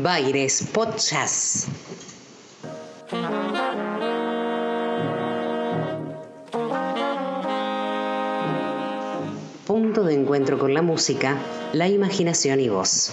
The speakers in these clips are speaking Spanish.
Baires Podcast. Punto de encuentro con la música, la imaginación y voz.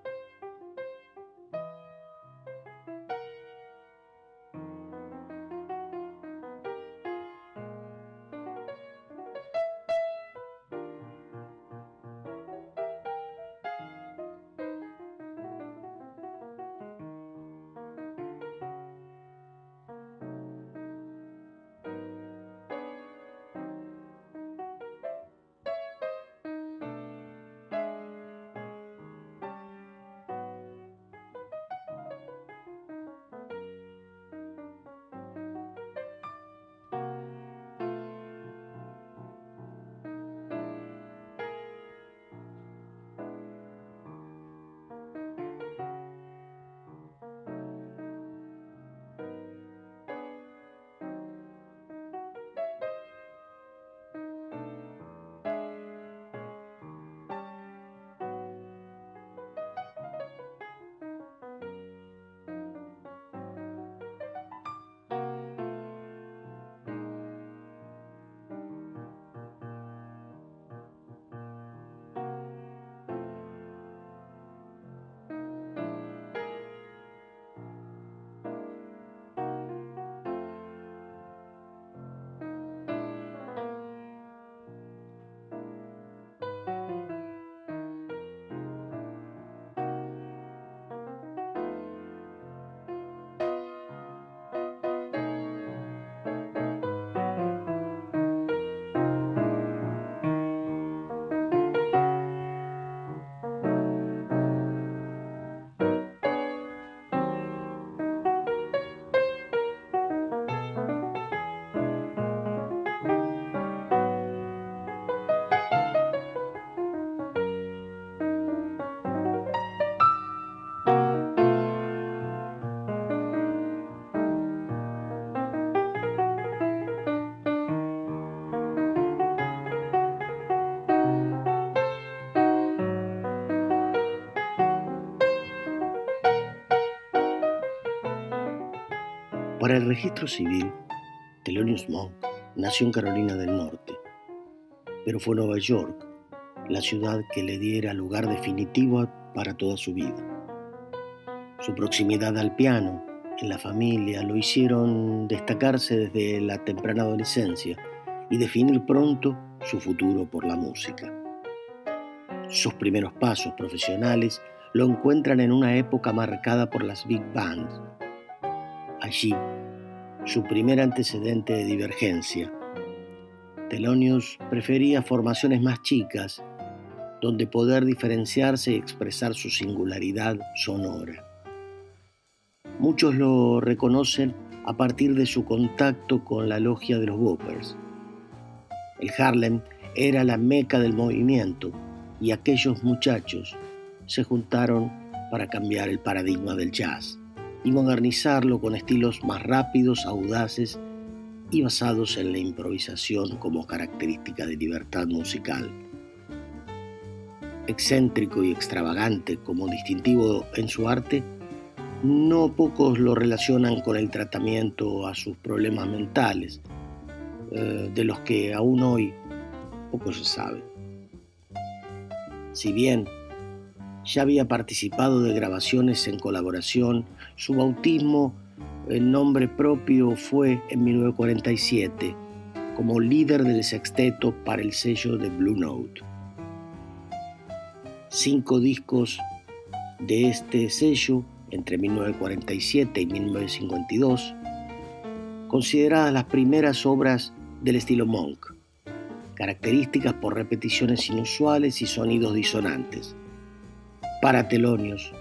Para el registro civil, Thelonious Monk nació en Carolina del Norte, pero fue Nueva York la ciudad que le diera lugar definitivo para toda su vida. Su proximidad al piano en la familia lo hicieron destacarse desde la temprana adolescencia y definir pronto su futuro por la música. Sus primeros pasos profesionales lo encuentran en una época marcada por las big bands. Allí su primer antecedente de divergencia. Telonius prefería formaciones más chicas, donde poder diferenciarse y expresar su singularidad sonora. Muchos lo reconocen a partir de su contacto con la logia de los Whoppers. El Harlem era la meca del movimiento y aquellos muchachos se juntaron para cambiar el paradigma del jazz y modernizarlo con estilos más rápidos, audaces y basados en la improvisación como característica de libertad musical. Excéntrico y extravagante como distintivo en su arte, no pocos lo relacionan con el tratamiento a sus problemas mentales, eh, de los que aún hoy poco se sabe. Si bien ya había participado de grabaciones en colaboración, su bautismo en nombre propio fue en 1947 como líder del sexteto para el sello de Blue Note. Cinco discos de este sello entre 1947 y 1952, consideradas las primeras obras del estilo monk, características por repeticiones inusuales y sonidos disonantes. Para Telonios,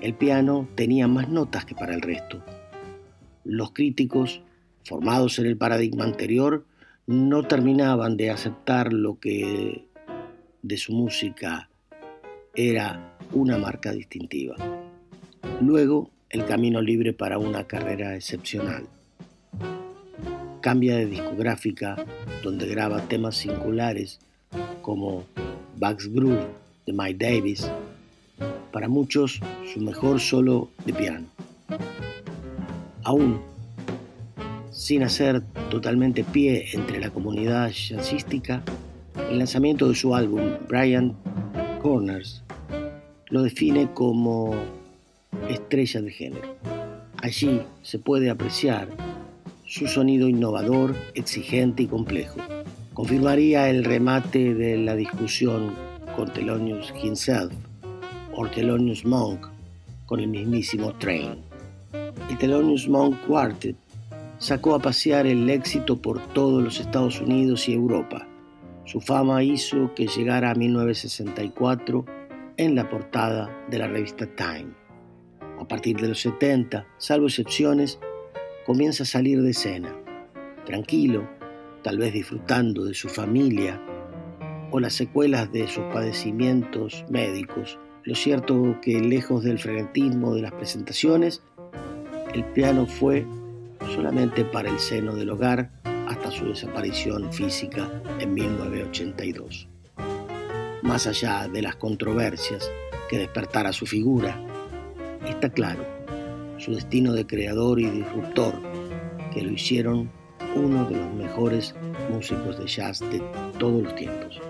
el piano tenía más notas que para el resto. Los críticos, formados en el paradigma anterior, no terminaban de aceptar lo que de su música era una marca distintiva. Luego, el camino libre para una carrera excepcional. Cambia de discográfica, donde graba temas singulares como Bugs Groove de Mike Davis, para muchos su mejor solo de piano. Aún sin hacer totalmente pie entre la comunidad jazzística, el lanzamiento de su álbum Brian Corners lo define como estrella de género. Allí se puede apreciar su sonido innovador, exigente y complejo. Confirmaría el remate de la discusión con Thelonious himself o Thelonious Monk con el mismísimo Train. El Thelonious Monk Quartet sacó a pasear el éxito por todos los Estados Unidos y Europa. Su fama hizo que llegara a 1964 en la portada de la revista Time. A partir de los 70, salvo excepciones, comienza a salir de escena, tranquilo, tal vez disfrutando de su familia o las secuelas de sus padecimientos médicos lo cierto que lejos del frenetismo de las presentaciones, el piano fue solamente para el seno del hogar hasta su desaparición física en 1982. Más allá de las controversias que despertara su figura, está claro su destino de creador y disruptor que lo hicieron uno de los mejores músicos de jazz de todos los tiempos.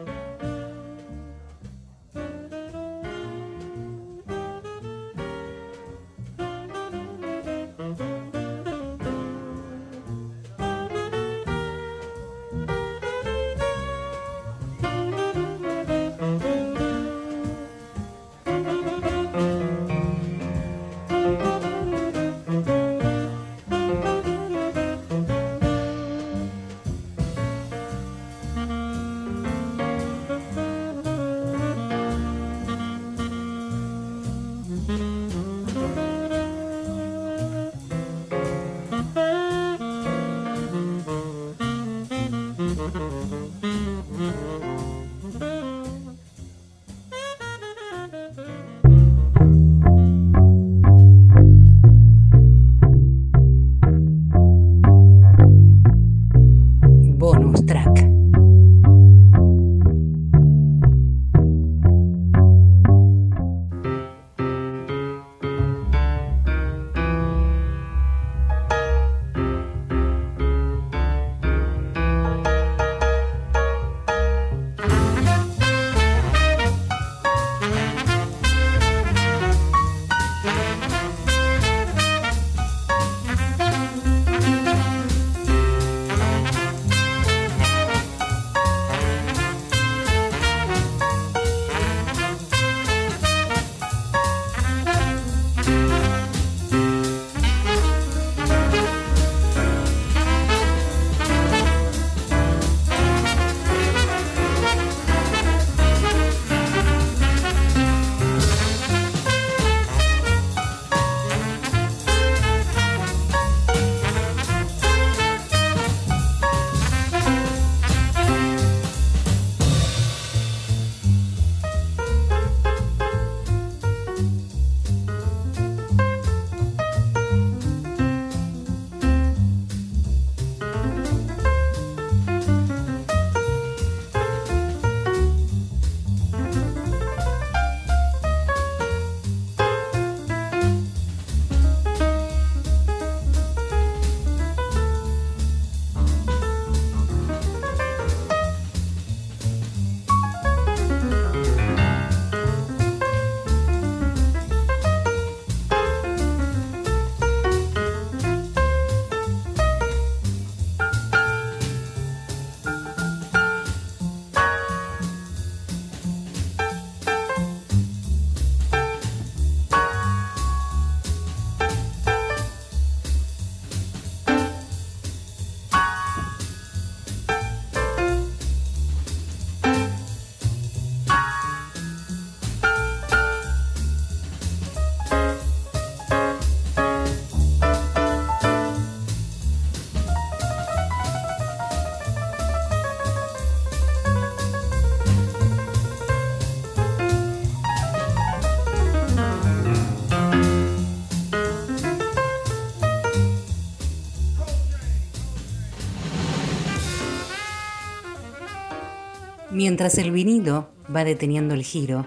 Mientras el vinilo va deteniendo el giro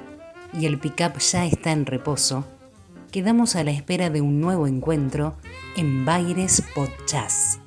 y el pickup ya está en reposo, quedamos a la espera de un nuevo encuentro en Baires Podcast.